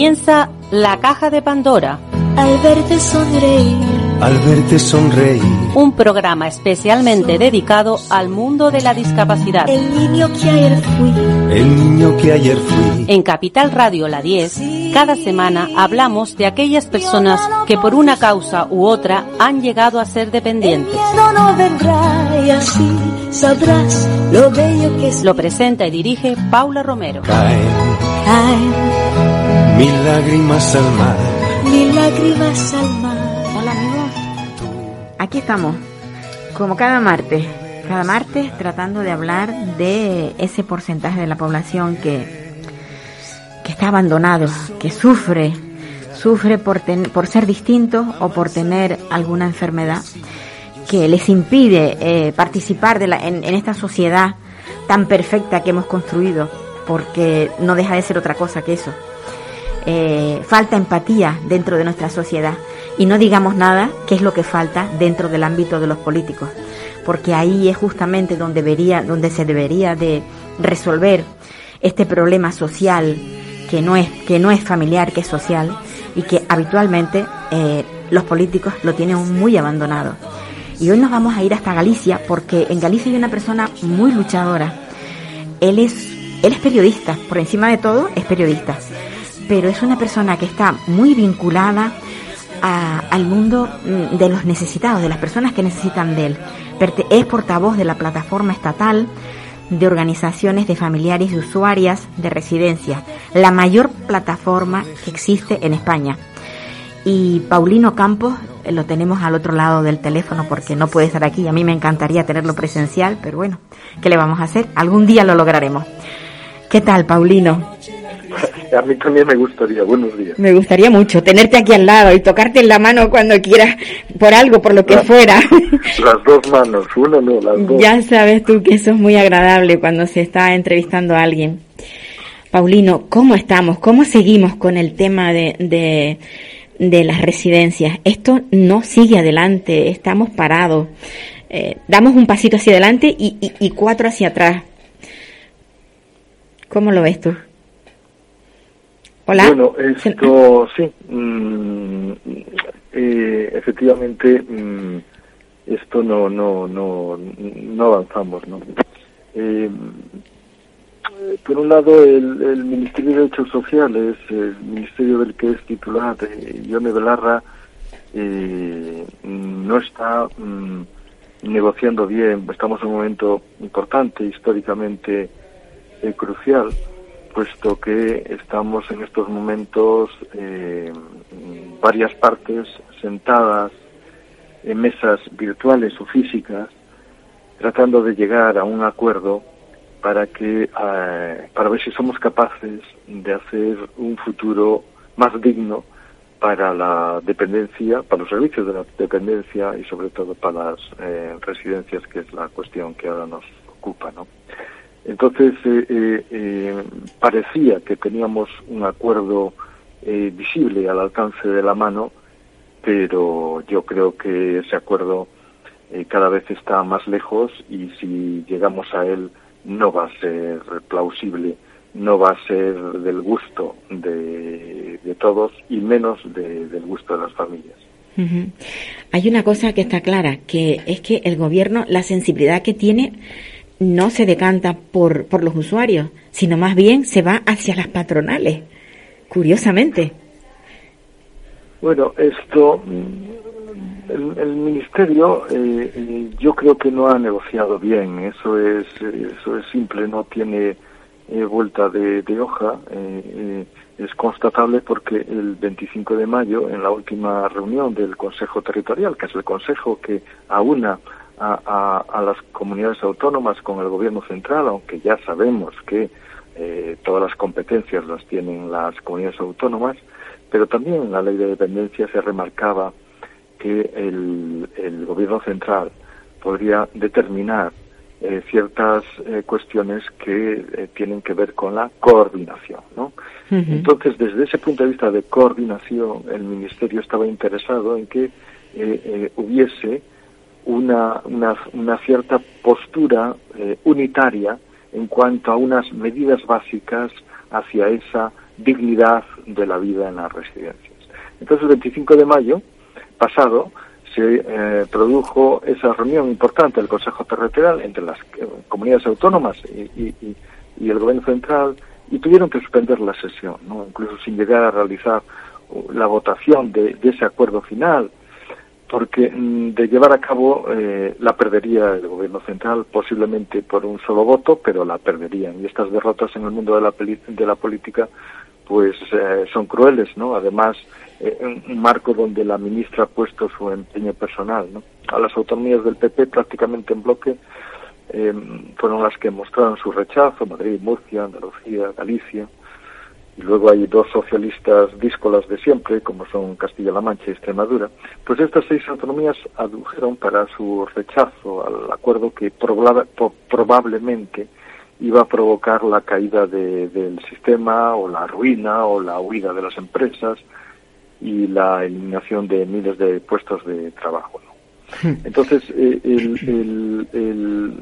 Comienza La Caja de Pandora. Al verte sonreír. Al verte sonreír. Un programa especialmente dedicado al mundo de la discapacidad. El niño que ayer fui. El niño que ayer fui. En Capital Radio La 10, cada semana hablamos de aquellas personas que por una causa u otra han llegado a ser dependientes. El miedo no vendrá y así sabrás lo bello que es. Lo presenta y dirige Paula Romero. Caen Caen mil lágrimas al mar. mil lágrimas al mar. Hola amigos, aquí estamos, como cada martes, cada martes tratando de hablar de ese porcentaje de la población que, que está abandonado, que sufre, sufre por, ten- por ser distinto o por tener alguna enfermedad que les impide eh, participar de la- en, en esta sociedad tan perfecta que hemos construido, porque no deja de ser otra cosa que eso eh, falta empatía dentro de nuestra sociedad. Y no digamos nada que es lo que falta dentro del ámbito de los políticos porque ahí es justamente donde debería donde se debería de resolver este problema social que no es que no es familiar que es social y que habitualmente eh, los políticos lo tienen muy abandonado. Y hoy nos vamos a ir hasta Galicia porque en Galicia hay una persona muy luchadora. Él es él es periodista. Por encima de todo es periodista pero es una persona que está muy vinculada al mundo mm, de los necesitados, de las personas que necesitan de él. Es portavoz de la plataforma estatal de organizaciones de familiares y usuarias de residencia, la mayor plataforma que existe en España. Y Paulino Campos eh, lo tenemos al otro lado del teléfono porque no puede estar aquí. A mí me encantaría tenerlo presencial, pero bueno, ¿qué le vamos a hacer? Algún día lo lograremos. ¿Qué tal, Paulino? A mí también me gustaría. Buenos días. Me gustaría mucho tenerte aquí al lado y tocarte en la mano cuando quieras, por algo, por lo que fuera. Las dos manos, una no, las dos. ya sabes tú que eso es muy agradable cuando se está entrevistando a alguien. Paulino, ¿cómo estamos? ¿Cómo seguimos con el tema de, de, de las residencias? Esto no sigue adelante, estamos parados. Eh, damos un pasito hacia adelante y, y- y cuatro hacia atrás. ¿Cómo lo ves tú? Hola. Bueno, esto sí. mm, eh, efectivamente, mm, esto no, no, no, no avanzamos, ¿no? Eh, por un lado, el, el Ministerio de Derechos Sociales, el ministerio del que es titular eh, Ione Belarra, eh, no está mm, negociando bien. Estamos en un momento importante, históricamente eh, crucial, puesto que estamos en estos momentos eh, varias partes sentadas en mesas virtuales o físicas, tratando de llegar a un acuerdo para que eh, para ver si somos capaces de hacer un futuro más digno para la dependencia, para los servicios de la dependencia y sobre todo para las eh, residencias, que es la cuestión que ahora nos ocupa, ¿no? Entonces eh, eh, eh, parecía que teníamos un acuerdo eh, visible al alcance de la mano, pero yo creo que ese acuerdo eh, cada vez está más lejos y si llegamos a él no va a ser plausible, no va a ser del gusto de, todos y menos de- del gusto de las familias. Hay una cosa que está clara, que es que el gobierno, la sensibilidad que tiene, no se decanta por, por los usuarios, sino más bien se va hacia las patronales, curiosamente. Bueno, esto, mm, el, el ministerio, eh, eh, yo creo que no ha negociado bien. Eso es, eso es simple, no tiene eh, vuelta de, de hoja. eh, eh, es constatable porque el 25 de mayo, en la última reunión del Consejo Territorial, que es el consejo que aúna a, a, a las comunidades autónomas con el Gobierno central, aunque ya sabemos que eh, todas las competencias las tienen las comunidades autónomas, pero también en la ley de dependencia se remarcaba que el, el gobierno central podría determinar eh, ciertas eh, cuestiones que eh, tienen que ver con la coordinación, ¿no? Entonces, desde ese punto de vista de coordinación, el Ministerio estaba interesado en que hubiese una, una, una cierta postura eh, unitaria en cuanto a unas medidas básicas hacia esa dignidad de la vida en las residencias. Entonces, el 25 de mayo pasado se eh, produjo esa reunión importante del Consejo Territorial entre las eh, comunidades autónomas y, el Gobierno Central y tuvieron que suspender la sesión, ¿no? incluso sin llegar a realizar la votación de, ese acuerdo final, porque mm, de llevar a cabo eh, la perdería el Gobierno Central, posiblemente por un solo voto, pero la perderían. Y estas derrotas en el mundo de la, de la política pues son crueles, ¿no? Además, eh, un marco donde la ministra ha puesto su empeño personal. ¿no? A las autonomías del PP prácticamente en bloque eh, fueron las que mostraron su rechazo, Madrid, Murcia, Andalucía, Galicia, y luego hay dos socialistas díscolas de siempre, como son Castilla-La Mancha y Extremadura, pues estas seis autonomías adujeron para su rechazo al acuerdo que probablemente iba a provocar la caída del sistema o la ruina o la huida de las empresas y la eliminación de miles de puestos de trabajo. Entonces, eh, el, el, eh,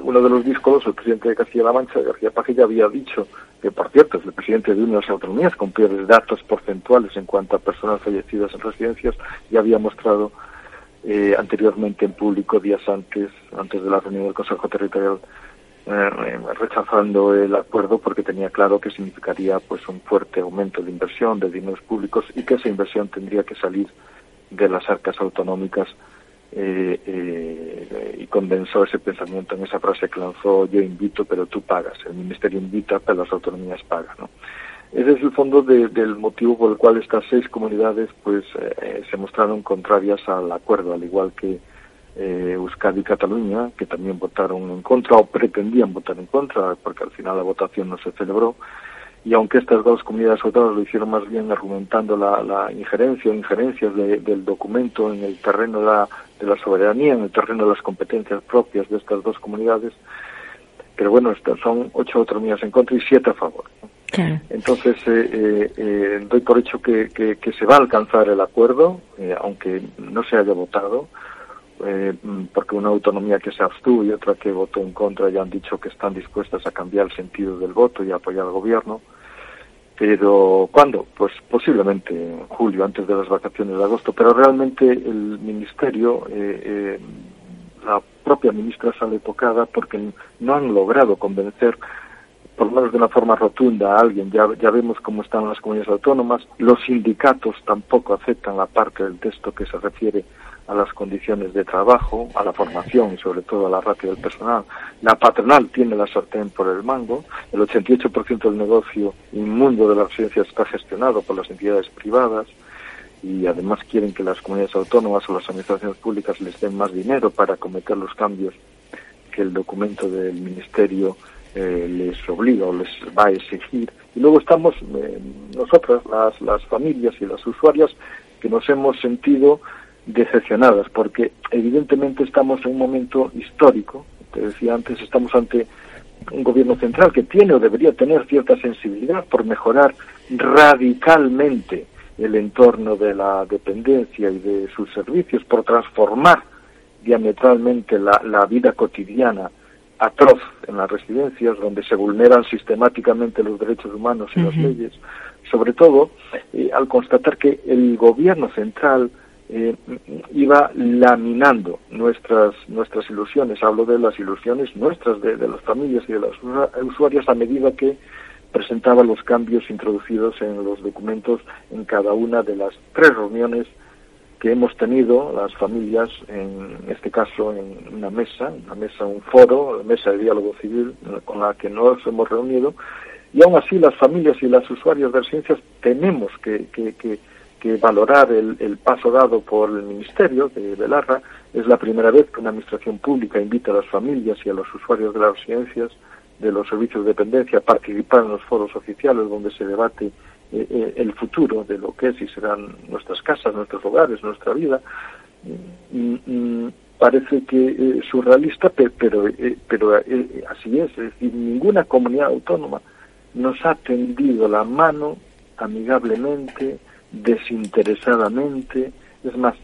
uno de los discos, el presidente de Castilla-La Mancha, García Paje, ya había dicho que, por cierto, es el presidente de una de las autonomías con peores datos porcentuales en cuanto a personas fallecidas en residencias, ya había mostrado eh, anteriormente en público, días antes, antes de la reunión del Consejo Territorial eh, rechazando el acuerdo porque tenía claro que significaría pues un fuerte aumento de inversión de dineros públicos y que esa inversión tendría que salir de las arcas autonómicas eh, eh, y condensó ese pensamiento en esa frase que lanzó yo invito pero tú pagas el ministerio invita pero las autonomías pagan ¿no? ese es el fondo del motivo por el cual estas seis comunidades pues se mostraron contrarias al acuerdo al igual que eh, Euskadi y Cataluña, que también votaron en contra o pretendían votar en contra, porque al final la votación no se celebró. Y aunque estas dos comunidades autónomas lo hicieron más bien argumentando la, injerencia o injerencias del documento en el terreno de la, de la soberanía, en el terreno de las competencias propias de estas dos comunidades, pero bueno, estas son ocho autonomías en contra y siete a favor. Entonces, eh, eh, eh, doy por hecho que, que, se va a alcanzar el acuerdo, aunque no se haya votado. Eh, porque una autonomía que se abstuvo y otra que votó en contra ya han dicho que están dispuestas a cambiar el sentido del voto y apoyar al gobierno. Pero ¿cuándo? Pues posiblemente en julio, antes de las vacaciones de agosto. Pero realmente el ministerio, eh, eh, la propia ministra sale tocada porque no han logrado convencer por lo menos de una forma rotunda a alguien. Ya, ya vemos cómo están las comunidades autónomas. Los sindicatos tampoco aceptan la parte del texto que se refiere a las condiciones de trabajo, a la formación y sobre todo a la ratio del personal. La patronal tiene la sartén por el mango, el 88% del negocio inmundo de la residencia está gestionado por las entidades privadas y además quieren que las comunidades autónomas o las administraciones públicas les den más dinero para cometer los cambios que el documento del Ministerio eh, les obliga o les va a exigir. Y luego estamos eh, nosotras, las, las familias y las usuarias, que nos hemos sentido decepcionadas, porque evidentemente estamos en un momento histórico, te decía antes, estamos ante un gobierno central que tiene o debería tener cierta sensibilidad por mejorar radicalmente el entorno de la dependencia y de sus servicios, por transformar diametralmente la, la vida cotidiana atroz en las residencias, donde se vulneran sistemáticamente los derechos humanos y las leyes, sobre todo eh, al constatar que el gobierno central eh, iba laminando nuestras nuestras ilusiones. Hablo de las ilusiones nuestras, de, las familias y de las usuarias a medida que presentaba los cambios introducidos en los documentos en cada una de las tres reuniones que hemos tenido las familias, en este caso en una mesa, una mesa, un foro, una mesa de diálogo civil con la que nos hemos reunido, y aún así las familias y las usuarias de residencias tenemos que, que, que que valorar el, paso dado por el Ministerio de Belarra. Es la primera vez que una administración pública invita a las familias y a los usuarios de las residencias de los servicios de dependencia a participar en los foros oficiales donde se debate eh, eh, el futuro de lo que es y serán nuestras casas, nuestros hogares, nuestra vida. Mm, mm, parece que eh, surrealista, pero, pero así es. Es decir, ninguna comunidad autónoma nos ha tendido la mano amigablemente, desinteresadamente, es más,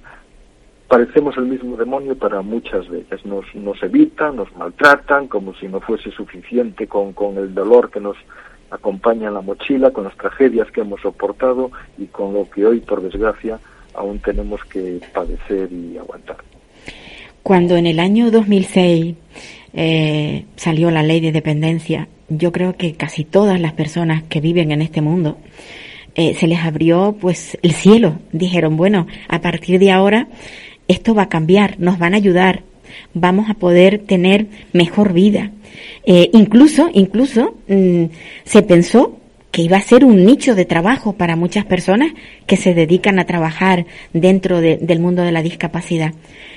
parecemos el mismo demonio para muchas veces. Nos, nos evitan, nos maltratan, como si no fuese suficiente con, con el dolor que nos, acompañan la mochila con las tragedias que hemos soportado y con lo que hoy, por desgracia, aún tenemos que padecer y aguantar. Cuando en el año 2006 eh, salió la ley de dependencia, yo creo que casi todas las personas que viven en este mundo eh, se les abrió pues el cielo. Dijeron, bueno, a partir de ahora esto va a cambiar, nos van a ayudar, vamos a poder tener mejor vida. Eh, incluso, incluso mm, se pensó que iba a ser un nicho de trabajo para muchas personas que se dedican a trabajar dentro del mundo de la discapacidad.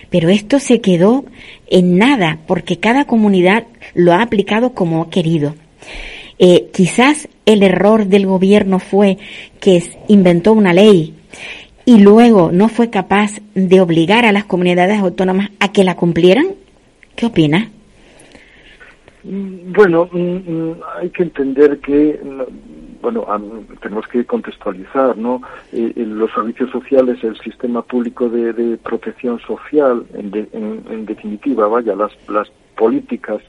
Pero esto se quedó en nada porque cada comunidad lo ha aplicado como ha querido. Eh, quizás el error del gobierno fue que inventó una ley y luego no fue capaz de obligar a las comunidades autónomas a que la cumplieran. ¿Qué opina? Mm, bueno, mm, mm, hay que entender que bueno, tenemos que contextualizar, ¿no? Eh, los servicios sociales, el sistema público de, protección social, en, definitiva, vaya, las, las políticas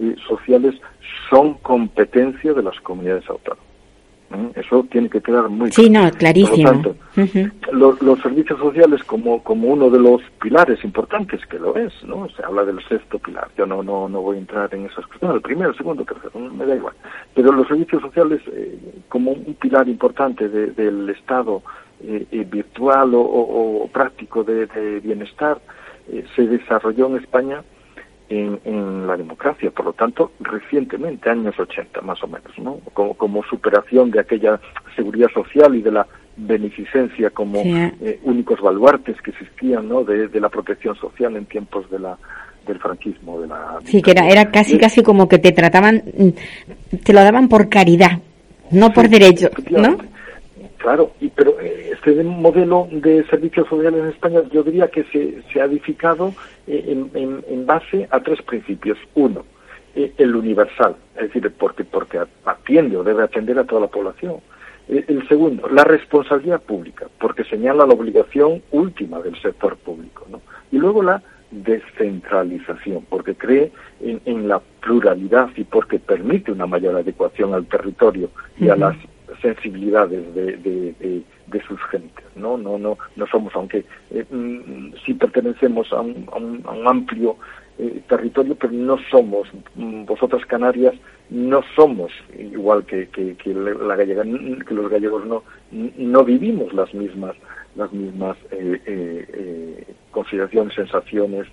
eh, sociales son competencia de las comunidades autónomas. ¿eh? Eso tiene que quedar muy claro. Sí, no, clarísimo. los, servicios sociales como, como uno de los pilares importantes, que lo es, ¿no? Se habla del sexto pilar. Yo no, no, no voy a entrar en esas cuestiones. El primero, el segundo, el tercero, me da igual. Pero los servicios sociales eh, como un pilar importante del Estado eh, virtual o, práctico de, de bienestar se desarrolló en España en, la democracia, por lo tanto, recientemente, años 80 más o menos, ¿no? Como, superación de aquella seguridad social y de la beneficencia como eh, únicos baluartes que existían, ¿no? De, la protección social en tiempos de la del franquismo, de la... Sí, que era, era casi, casi como que te trataban, te lo daban por caridad, no por derecho, ¿no? Claro, y, pero eh, este modelo de servicios sociales en España yo diría que se, se ha edificado eh, en, en, base a tres principios. Uno, eh, el universal, es decir, porque, porque atiende o debe atender a toda la población. el segundo, la responsabilidad pública, porque señala la obligación última del sector público. ¿no? Y luego la descentralización, porque cree en, en, la pluralidad y porque permite una mayor adecuación al territorio y a las sensibilidades de, de, de, sus gentes. No, no, no, no somos, aunque eh, mm, sí pertenecemos a un, a un, amplio eh, territorio, pero no somos, mm, vosotras Canarias, no somos igual que, que, que los gallegos no, no vivimos las mismas, las mismas eh, eh consideraciones, sensaciones,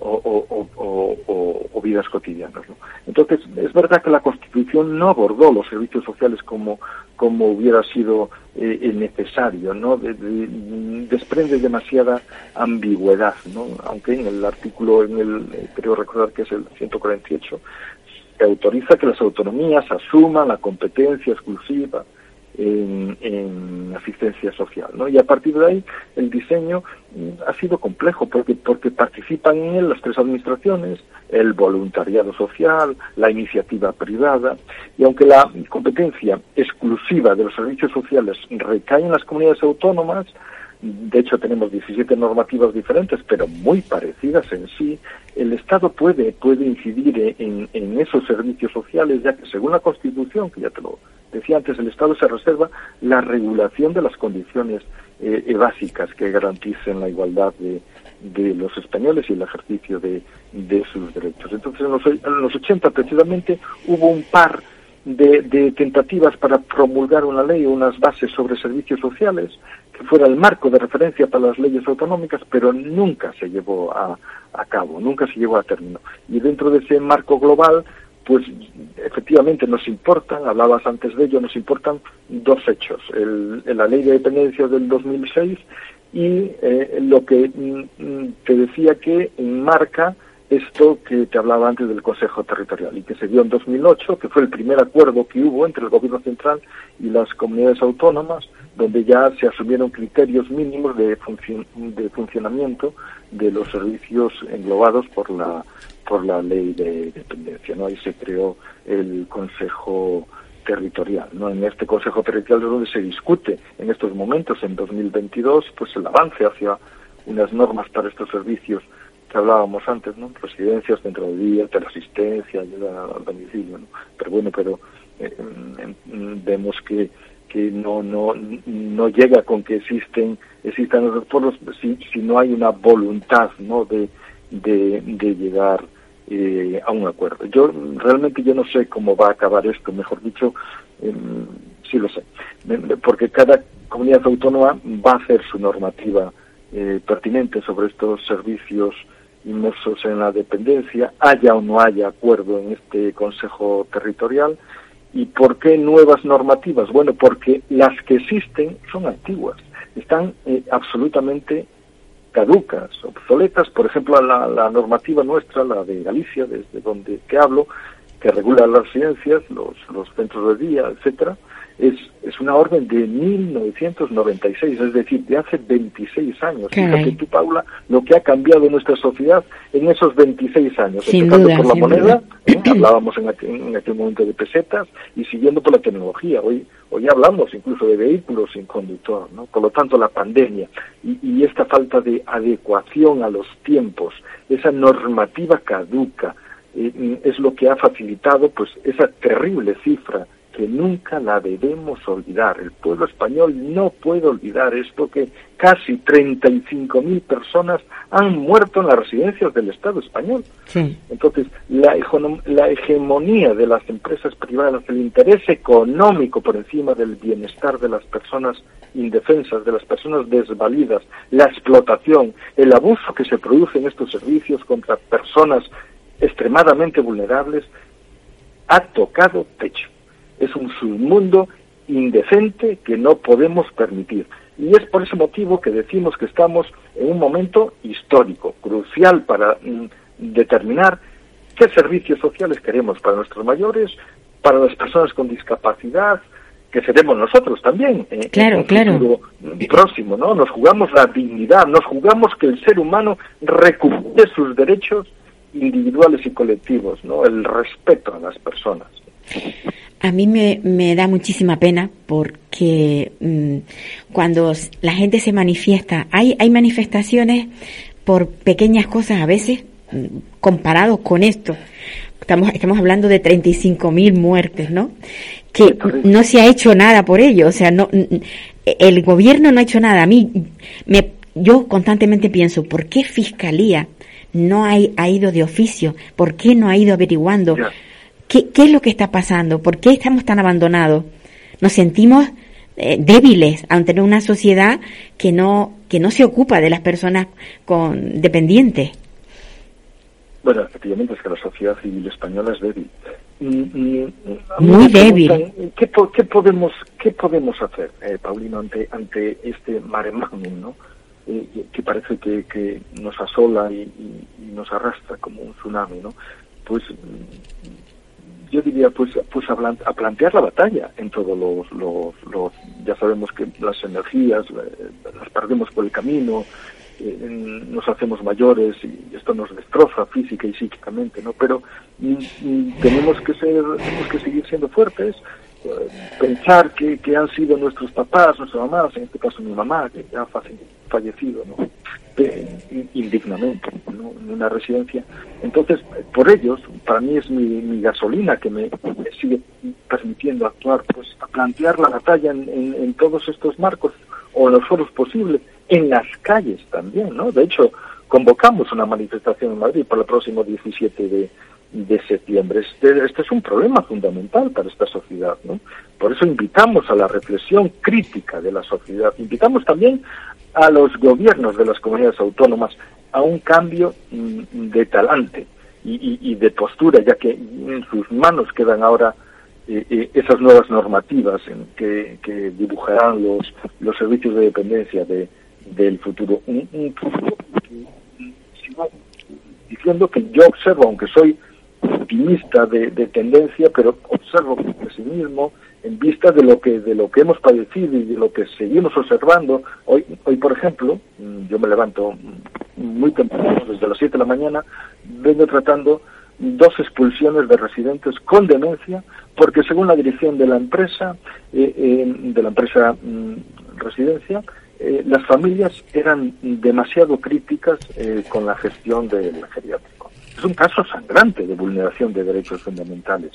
o, vidas cotidianas. Entonces, es verdad que la Constitución no abordó los servicios sociales como, como hubiera sido eh, necesario, ¿no? desprende demasiada ambigüedad, ¿no? aunque en el artículo, en el, eh, creo recordar que es el 148, se autoriza que las autonomías asuman la competencia exclusiva en, asistencia social. ¿no? Y a partir de ahí el diseño mm, ha sido complejo porque, porque participan en él las tres administraciones, el voluntariado social, la iniciativa privada, y aunque la competencia exclusiva de los servicios sociales recae en las comunidades autónomas, de hecho tenemos 17 normativas diferentes, pero muy parecidas en sí, el Estado puede, puede incidir en, en esos servicios sociales, ya que según la Constitución, que ya te lo decía antes, el Estado se reserva la regulación de las condiciones eh, eh, básicas que garanticen la igualdad de, de los españoles y el ejercicio de, de sus derechos. Entonces, en los, en los 80 precisamente hubo un par de, de, tentativas para promulgar una ley o unas bases sobre servicios sociales que fuera el marco de referencia para las leyes autonómicas, pero nunca se llevó a, a cabo, nunca se llevó a término. Y dentro de ese marco global, pues efectivamente nos importan, hablabas antes de ello, nos importan dos hechos. El, la ley de dependencia del 2006 y eh, lo que mm, te decía que enmarca esto que te hablaba antes del Consejo Territorial y que se dio en 2008, que fue el primer acuerdo que hubo entre el Gobierno Central y las comunidades autónomas, donde ya se asumieron criterios mínimos de, funcionamiento de los servicios englobados por la por la ley de dependencia, ¿no? Ahí se creó el Consejo Territorial, ¿no? En este Consejo Territorial es donde se discute en estos momentos, en 2022, pues el avance hacia unas normas para estos servicios que hablábamos antes, ¿no? Residencias, centro de día, teleasistencia, ayuda al domicilio, ¿no? Pero bueno, pero vemos que que no no no llega con que existen existan los pueblos si, si no hay una voluntad no de de, de llegar eh, a un acuerdo. Yo realmente yo no sé cómo va a acabar esto, mejor dicho, eh, sí lo sé, porque cada comunidad autónoma va a hacer su normativa eh, pertinente sobre estos servicios inmersos en la dependencia, haya o no haya acuerdo en este Consejo Territorial. ¿Y por qué nuevas normativas? Bueno, porque las que existen son antiguas, están eh, absolutamente caducas, obsoletas, por ejemplo, la, normativa nuestra, la de Galicia, desde donde que hablo, que regula las residencias, los, los centros de día, etcétera, es, es una orden de 1996, es decir, de hace 26 años. Fíjate tú, Paula, lo que ha cambiado en nuestra sociedad en esos 26 años. Sin empezando duda, por la moneda, ¿eh? hablábamos en aquel, en aquel momento de pesetas, y siguiendo por la tecnología. Hoy, hoy hablamos incluso de vehículos sin conductor, ¿no? Por lo tanto, la pandemia y, y esta falta de adecuación a los tiempos, esa normativa caduca, eh, es lo que ha facilitado pues esa terrible cifra que nunca la debemos olvidar. El pueblo español no puede olvidar esto que casi 35.000 personas han muerto en las residencias del Estado español. Sí. Entonces, la, la hegemonía de las empresas privadas, el interés económico por encima del bienestar de las personas indefensas, de las personas desvalidas, la explotación, el abuso que se produce en estos servicios contra personas extremadamente vulnerables, ha tocado techo es un submundo indecente que no podemos permitir. Y es por ese motivo que decimos que estamos en un momento histórico, crucial para mm, determinar qué servicios sociales queremos para nuestros mayores, para las personas con discapacidad, que seremos nosotros también eh, claro, en un claro. futuro próximo, ¿no? Nos jugamos la dignidad, nos jugamos que el ser humano recupere sus derechos individuales y colectivos, ¿no? El respeto a las personas. A mí me, me da muchísima pena porque mmm, cuando la gente se manifiesta, hay, hay manifestaciones por pequeñas cosas a veces mmm, comparados con esto. Estamos, estamos hablando de 35 mil muertes, ¿no? Que no se ha hecho nada por ello. O sea, no, el gobierno no ha hecho nada. A mí, me, yo constantemente pienso, ¿por qué Fiscalía no ha, ha ido de oficio? ¿Por qué no ha ido averiguando? ¿Qué, ¿Qué, es lo que está pasando? ¿Por qué estamos tan abandonados? Nos sentimos eh, débiles ante una sociedad que no, que no se ocupa de las personas con dependientes. Bueno, efectivamente es que la sociedad civil española es débil. Y, y, Muy débil. ¿qué, ¿qué, podemos, ¿Qué podemos hacer, eh, Paulino, ante, ante este mare magnum, ¿no? Eh, que parece que, que nos asola y, y, y, nos arrastra como un tsunami, ¿no? Pues yo diría pues pues a, a, plantear la batalla en todos los, los, los ya sabemos que las energías eh, las perdemos por el camino eh, nos hacemos mayores y esto nos destroza física y psíquicamente no pero y, y tenemos que ser tenemos que seguir siendo fuertes eh, pensar que, que han sido nuestros papás nuestras mamás en este caso mi mamá que ya ha fallecido no eh, indignamente. En una residencia. Entonces, por ellos, para mí es mi, mi gasolina que me, sigue permitiendo actuar, pues a plantear la batalla en, en, en, todos estos marcos o en los foros posibles, en las calles también, ¿no? De hecho, convocamos una manifestación en Madrid para el próximo 17 de, de septiembre. Este, este, es un problema fundamental para esta sociedad, ¿no? Por eso invitamos a la reflexión crítica de la sociedad. Invitamos también a los gobiernos de las comunidades autónomas a un cambio de talante y, de postura, ya que en sus manos quedan ahora eh, eh, esas nuevas normativas en que, que, dibujarán los, los servicios de dependencia de, del futuro. Un, un futuro que sigo diciendo que yo observo, aunque soy optimista de, de tendencia, pero observo con pesimismo en vista de lo que de lo que hemos padecido y de lo que seguimos observando. Hoy hoy por ejemplo yo me levanto muy temprano desde las 7 de la mañana vengo tratando dos expulsiones de residentes con demencia porque según la dirección de la empresa eh, eh, de la empresa mm, residencia eh, las familias eran demasiado críticas con la gestión del geriátrico es un caso sangrante de vulneración de derechos fundamentales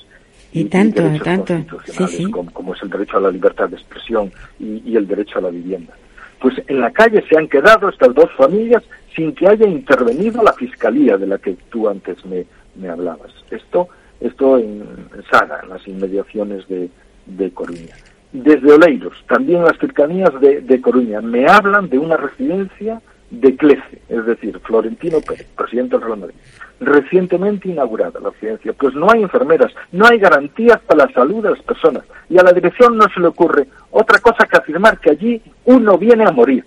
Y, tanto, derechos tanto. constitucionales, Sí, sí. Como, como es el derecho a la libertad de expresión y, y el derecho a la vivienda. Pues en la calle se han quedado estas dos familias sin que haya intervenido la fiscalía de la que tú antes me, me hablabas. Esto, esto en, Sara, en las inmediaciones de, de Coruña. Desde Oleiros, también en las cercanías de, de Coruña, me hablan de una residencia de Clece, es decir, Florentino Pérez, presidente del Real Madrid, recientemente inaugurada la residencia. Pues no hay enfermeras, no hay garantías para la salud de las personas y a la dirección no se le ocurre otra cosa que afirmar que allí uno viene a morir.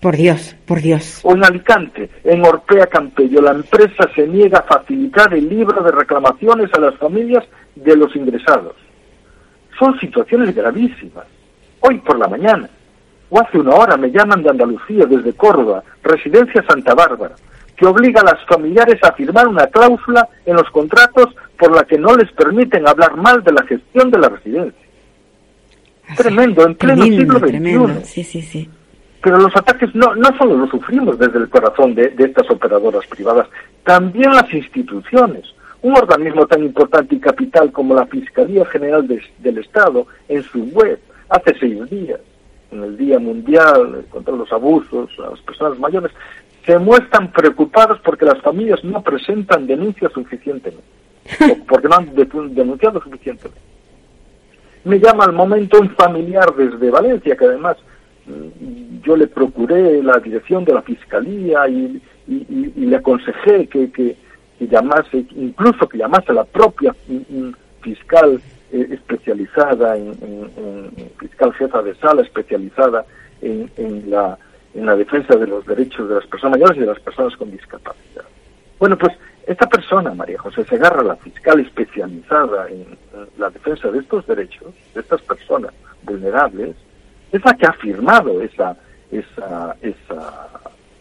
Por Dios, por Dios. O en Alicante, en Orpea Campello, la empresa se niega a facilitar el libro de reclamaciones a las familias de los ingresados. Son situaciones gravísimas. Hoy por la mañana, o hace una hora, me llaman de Andalucía, desde Córdoba, residencia Santa Bárbara, que obliga a las familiares a firmar una cláusula en los contratos por la que no les permiten hablar mal de la gestión de la residencia. Así, Tremendo, en pleno tremendo, siglo XXI. tremendo. Sí, sí, sí. Pero los ataques no, no solo los sufrimos desde el corazón de, de estas operadoras privadas, también las instituciones. Un organismo tan importante y capital como la Fiscalía General de- del Estado, en su web, hace seis días, en el Día Mundial contra los Abusos a las Personas Mayores, se muestran preocupados porque las familias no presentan denuncias suficientemente, porque no han denunciado suficientemente. Me llama al momento un familiar desde Valencia, que además mm, yo le procuré la dirección de la fiscalía y, y- y- y le aconsejé que, que- que llamase, incluso que llamase a la propia mm, mm, fiscal eh, especializada, en, en- fiscal jefa de sala especializada en, en la, en la defensa de los derechos de las personas mayores y de las personas con discapacidad. Bueno, pues esta persona, María José Segarra, la fiscal especializada en, en la defensa de estos derechos, de estas personas vulnerables, es la que ha firmado esa, esa, esa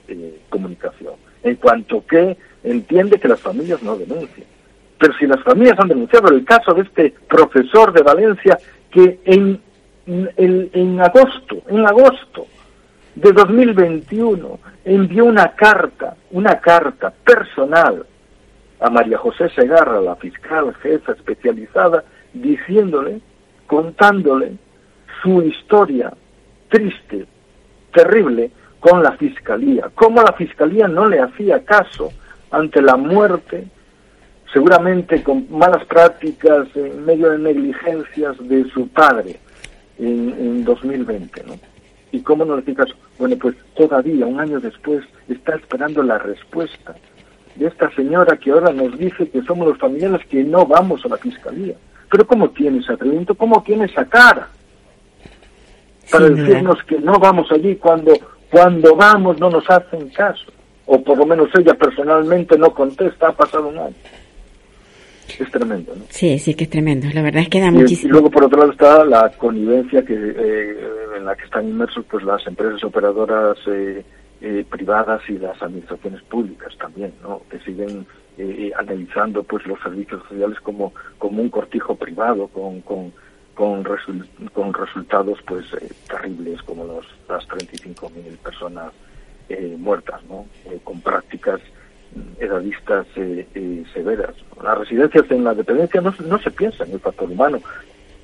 eh, comunicación, en cuanto que entiende que las familias no denuncian. Pero si las familias han denunciado el caso de este profesor de Valencia que en, en, en agosto, en agosto de 2021 envió una carta, una carta personal a María José Segarra, la fiscal jefa especializada, diciéndole, contándole su historia triste, terrible, con la fiscalía. Cómo la fiscalía no le hacía caso ante la muerte, seguramente con malas prácticas, en medio de negligencias de su padre en, en 2020, ¿no? ¿Y cómo no le hacía caso? Bueno, pues todavía, un año después, está esperando la respuesta de esta señora que ahora nos dice que somos los familiares que no vamos a la fiscalía. Pero ¿cómo tiene ese atrevimiento? ¿Cómo tiene esa cara? Para decirnos que no vamos allí cuando, cuando vamos no nos hacen caso. O por lo menos ella personalmente no contesta, ha pasado un año. Es tremendo, ¿no? Sí, sí, que es tremendo. La verdad es que da Y, y muchísimo. luego por otro lado está la connivencia que eh, en la que están inmersos pues las empresas operadoras eh, eh, privadas y las administraciones públicas también, ¿no? Que siguen eh, analizando pues los servicios sociales como como un cortijo privado con con con, con resultados pues eh, terribles como los las 35.000 personas eh, muertas, ¿no? Eh, con prácticas edadistas eh, eh, severas. Las residencias en la dependencia no, se- no se piensa en el factor humano,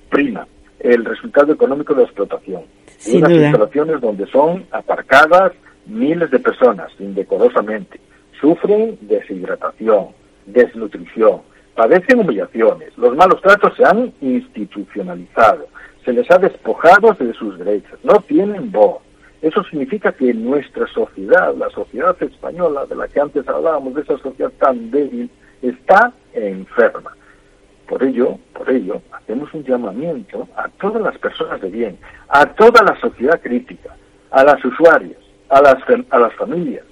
prima el resultado económico de la explotación. Sin unas duda. instalaciones donde son aparcadas miles de personas indecorosamente, sufren deshidratación, desnutrición, padecen humillaciones, los malos tratos se han institucionalizado, se les ha despojado de sus derechos, no tienen voz. Eso significa que nuestra sociedad, la sociedad española de la que antes hablábamos, de esa sociedad tan débil, está enferma. Por ello, por ello, hacemos un llamamiento a todas las personas de bien, a toda la sociedad crítica, a las usuarias, a las, a las familias,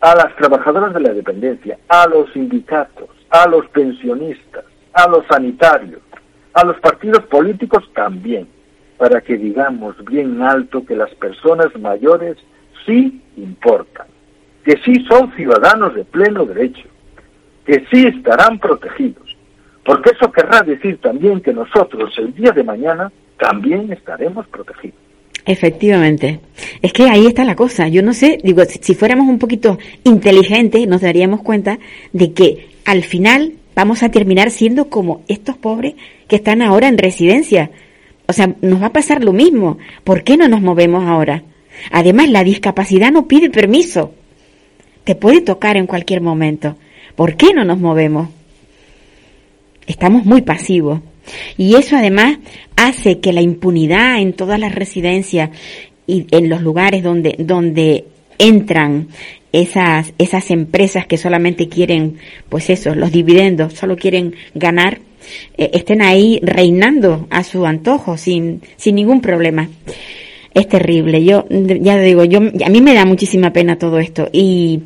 a las trabajadoras de la dependencia, a los sindicatos, a los pensionistas, a los sanitarios, a los partidos políticos también, para que digamos bien alto que las personas mayores sí importan, que sí son ciudadanos de pleno derecho, que sí estarán protegidos, porque eso querrá decir también que nosotros el día de mañana también estaremos protegidos. Efectivamente. Es que ahí está la cosa. Yo no sé, digo, si, si fuéramos un poquito inteligentes, nos daríamos cuenta de que al final vamos a terminar siendo como estos pobres que están ahora en residencia. O sea, nos va a pasar lo mismo. ¿Por qué no nos movemos ahora? Además, la discapacidad no pide permiso. Te puede tocar en cualquier momento. ¿Por qué no nos movemos? Estamos muy pasivos. Y eso además hace que la impunidad en todas las residencias y en los lugares donde, donde entran esas, esas empresas que solamente quieren, pues eso, los dividendos, solo quieren ganar, eh, estén ahí reinando a su antojo sin, sin ningún problema. Es terrible. Yo, ya digo, yo, a mí me da muchísima pena todo esto y,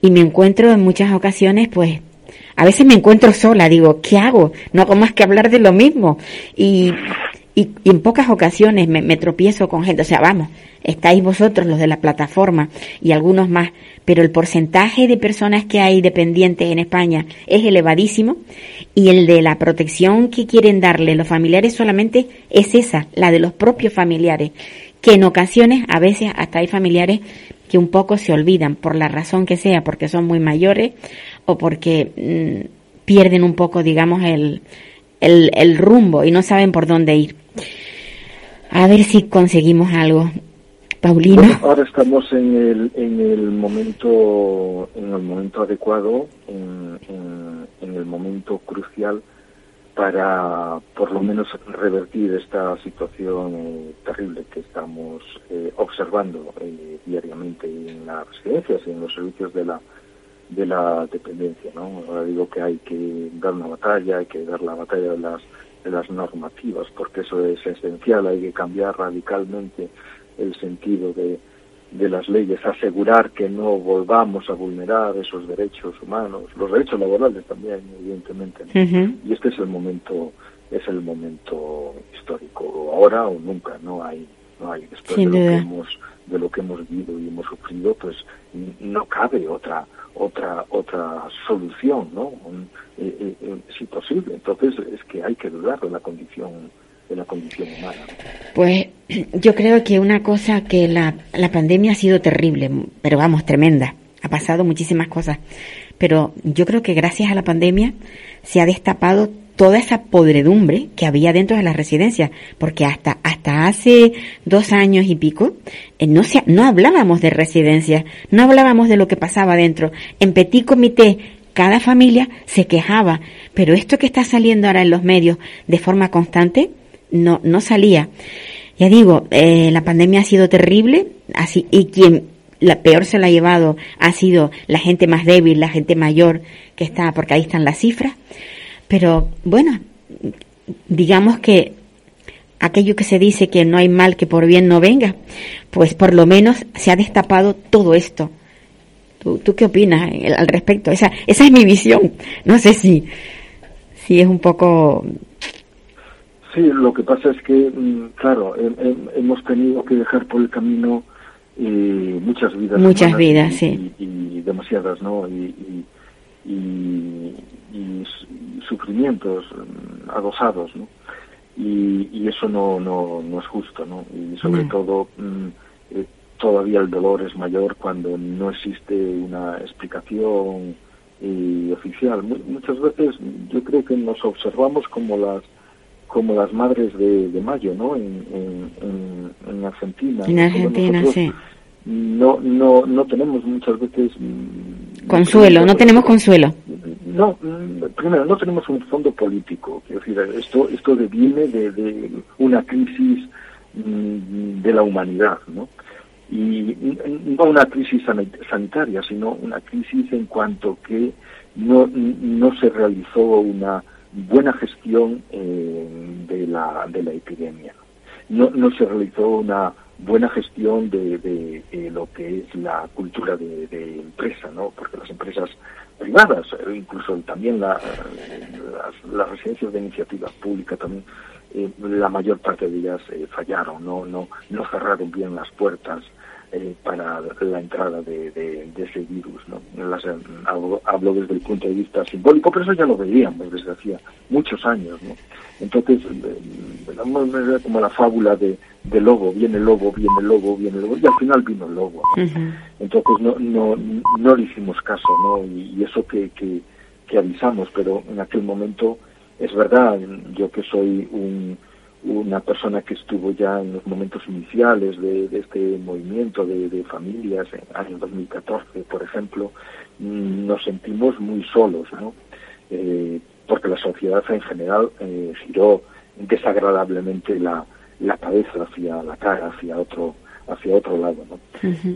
y me encuentro en muchas ocasiones, pues, a veces me encuentro sola, digo, ¿qué hago? No hago más que hablar de lo mismo. Y, y, en pocas ocasiones me, me, tropiezo con gente, o sea, vamos, estáis vosotros los de la plataforma y algunos más, pero el porcentaje de personas que hay dependientes en España es elevadísimo y el de la protección que quieren darle los familiares solamente es esa, la de los propios familiares, que en ocasiones, a veces hasta hay familiares que un poco se olvidan, por la razón que sea, porque son muy mayores o porque mm, pierden un poco, digamos, el, el, el rumbo y no saben por dónde ir. A ver si conseguimos algo. Paulino. ahora estamos en el, en el momento en el momento adecuado, en, en, el momento crucial para por lo menos revertir esta situación eh, terrible que estamos eh, observando eh, diariamente en las residencias y en los servicios de la de la dependencia, ¿no? Ahora digo que hay que dar una batalla, hay que dar la batalla de las de las normativas, porque eso es esencial, hay que cambiar radicalmente el sentido de, de las leyes, asegurar que no volvamos a vulnerar esos derechos humanos, los derechos laborales también, evidentemente. Y este es el momento, es el momento histórico, ahora o nunca, no hay, no hay después de lo que hemos, de lo que hemos vivido y hemos sufrido, pues no cabe otra otra otra solución, ¿no? Eh, eh, eh, si posible. Entonces es que hay que dudar de la condición de la condición humana. Pues yo creo que una cosa que la, la pandemia ha sido terrible, pero vamos, tremenda. Ha pasado muchísimas cosas. Pero yo creo que gracias a la pandemia se ha destapado toda esa podredumbre que había dentro de las residencias, porque hasta hasta hace dos años y pico eh, no se, no hablábamos de residencias, no hablábamos de lo que pasaba dentro. En petit comité cada familia se quejaba, pero esto que está saliendo ahora en los medios de forma constante no, no salía. Ya digo, eh, la pandemia ha sido terrible, así, y quien la peor se la ha llevado ha sido la gente más débil, la gente mayor que está, porque ahí están las cifras. Pero bueno, digamos que aquello que se dice que no hay mal que por bien no venga, pues por lo menos se ha destapado todo esto. ¿Tú, tú qué opinas al respecto? Esa, esa es mi visión. No sé si, si es un poco Sí, lo que pasa es que, mm, claro, hemos tenido que dejar por el camino eh, muchas vidas. Muchas vidas, y, sí. Y, demasiadas, ¿no? Y, sufrimientos mm, adosados, ¿no? Y, eso no, no, no es justo, ¿no? Y sobre todo, mm, eh, todavía el dolor es mayor cuando no existe una explicación eh, oficial. Muchas veces yo creo que nos observamos como las como las madres de, de mayo, ¿no? En, en, en Argentina. En Argentina, sí. No, no, no tenemos muchas veces mm, consuelo, no tenemos consuelo. No, mm, primero no tenemos un fondo político, es decir, esto, esto deviene de, de una crisis mm, de la humanidad, ¿no? Y no una crisis sanitaria, sino una crisis en cuanto que no, no se realizó una buena gestión eh, de, la, de la epidemia. No, no se realizó una buena gestión de, de, lo que es la cultura de, empresa, ¿no? Porque las empresas privadas, eh, incluso también la, las, las, residencias de iniciativa pública también, eh, la mayor parte de ellas eh, fallaron, no, no, no cerraron bien las puertas eh, para la entrada de, de, de ese virus. ¿no? Las, hablo, hablo, desde el punto de vista simbólico, pero eso ya lo veíamos desde hacía muchos años. ¿no? Entonces, eh, como la fábula de, de lobo, viene lobo, viene lobo, viene lobo, y al final vino el lobo. ¿no? Uh -huh. Entonces no, no, no le hicimos caso, ¿no? Y, y eso que, que, que avisamos, pero en aquel momento es verdad, yo que soy una persona que estuvo ya en los momentos iniciales de, este movimiento de, familias, en el año 2014, por ejemplo, mm, nos sentimos muy solos, ¿no? Eh, porque la sociedad en general eh, giró desagradablemente la, la cabeza hacia la cara, hacia otro hacia otro lado. ¿no?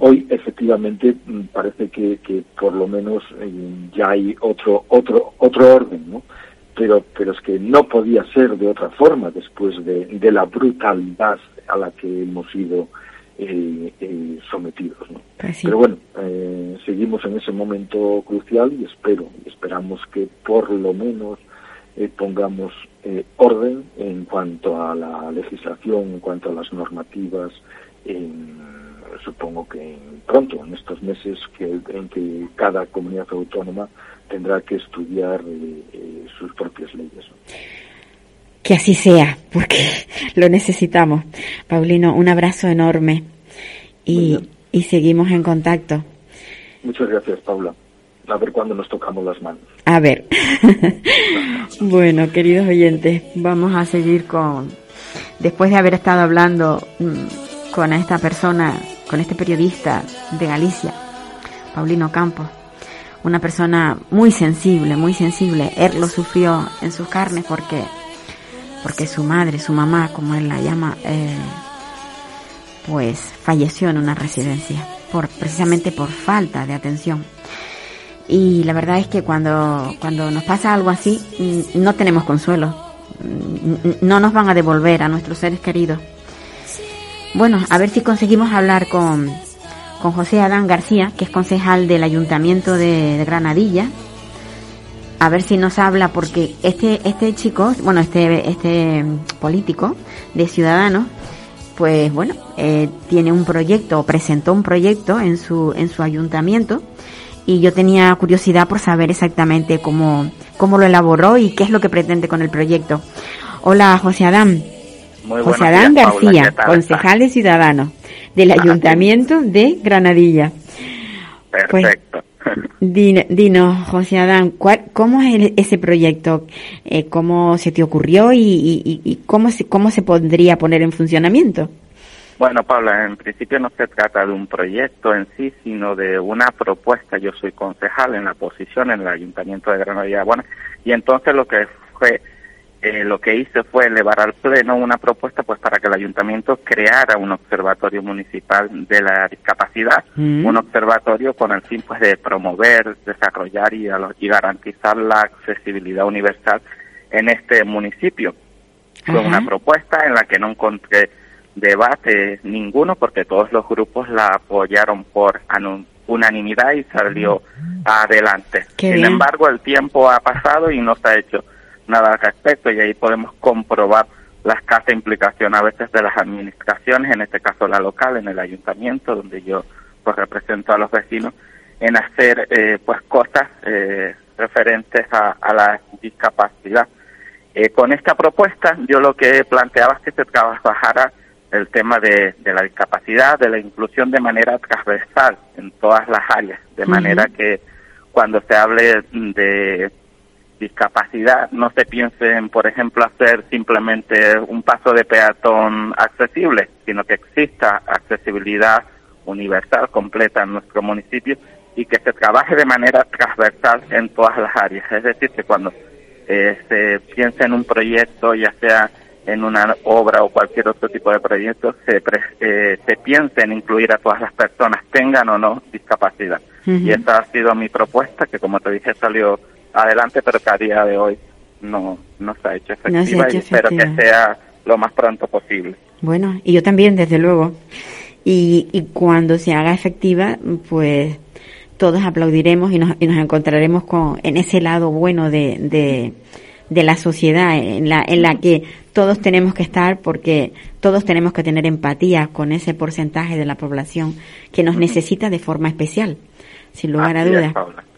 Hoy efectivamente mm, parece que, que por lo menos eh, ya hay otro otro otro orden, ¿no? Pero pero es que no podía ser de otra forma después de, de la brutalidad a la que hemos sido eh, eh, sometidos. ¿no? Pues pero bueno, eh, seguimos en ese momento crucial y espero, esperamos que por lo menos eh, pongamos eh, orden en cuanto a la legislación, en cuanto a las normativas, supongo que pronto, en estos meses que, en que cada comunidad autónoma tendrá que estudiar eh, eh, sus propias leyes. Que así sea, porque lo necesitamos. Paulino, un abrazo enorme y, y seguimos en contacto. Muchas gracias, Paula. A ver cuándo nos tocamos las manos. A ver. bueno, queridos oyentes, vamos a seguir con, después de haber estado hablando mm, con esta persona, con este periodista de Galicia, Paulino Campos, una persona muy sensible, muy sensible. Él lo sufrió en sus carnes porque, porque su madre, su mamá, como él la llama, eh, pues falleció en una residencia, por, precisamente por falta de atención. Y la verdad es que cuando, cuando nos pasa algo así, mm, no tenemos consuelo. Mm, no nos van a devolver a nuestros seres queridos. Bueno, a ver si conseguimos hablar con, con José Adán García, que es concejal del Ayuntamiento de, Granadilla. A ver si nos habla, porque este, este chico, bueno, este, este político de Ciudadanos, pues bueno, eh, tiene un proyecto, presentó un proyecto en su, en su ayuntamiento y yo tenía curiosidad por saber exactamente cómo, cómo lo elaboró y qué es lo que pretende con el proyecto. Hola, José Adán. José Adán García, concejal de Ciudadanos del Ayuntamiento de Granadilla. Pues, Perfecto. Dinos, José Adán, ¿cómo es ese proyecto? Eh, ¿Cómo se te ocurrió y, y, cómo, se, cómo se podría poner en funcionamiento? Bueno, Paula, en principio no se trata de un proyecto en sí, sino de una propuesta. Yo soy concejal en la posición en el Ayuntamiento de Granada. Bueno, y entonces lo que fue, eh, lo que hice fue elevar al Pleno una propuesta pues para que el Ayuntamiento creara un observatorio municipal de la discapacidad, mm. un observatorio con el fin pues de promover, desarrollar y, y garantizar la accesibilidad universal en este municipio. Fue una propuesta en la que no encontré debate ninguno porque todos los grupos la apoyaron por unanimidad y salió adelante. Sin embargo, el tiempo ha pasado y no se ha hecho nada al respecto y ahí podemos comprobar la escasa implicación a veces de las administraciones, en este caso la local, en el ayuntamiento, donde yo pues represento a los vecinos, en hacer eh, pues cosas eh, referentes a, la discapacidad. Eh, con esta propuesta yo lo que planteaba es que se trabajara el tema de, la discapacidad, de la inclusión de manera transversal en todas las áreas, de manera que cuando se hable de discapacidad no se piense en, por ejemplo, hacer simplemente un paso de peatón accesible, sino que exista accesibilidad universal completa en nuestro municipio y que se trabaje de manera transversal en todas las áreas. Es decir, que cuando eh, se piense en un proyecto, ya sea en una obra o cualquier otro tipo de proyecto se, eh, se piense en incluir a todas las personas, tengan o no discapacidad. Y esa ha sido mi propuesta, que como te dije salió adelante, pero que a día de hoy no, no se ha hecho efectiva y espero que sea lo más pronto posible. Bueno, y yo también, desde luego. Y, y cuando se haga efectiva, pues todos aplaudiremos y nos, y nos encontraremos con, en ese lado bueno de, de, de la sociedad, en la, en la que todos tenemos que estar porque todos tenemos que tener empatía con ese porcentaje de la población que nos necesita de forma especial, sin lugar a dudas.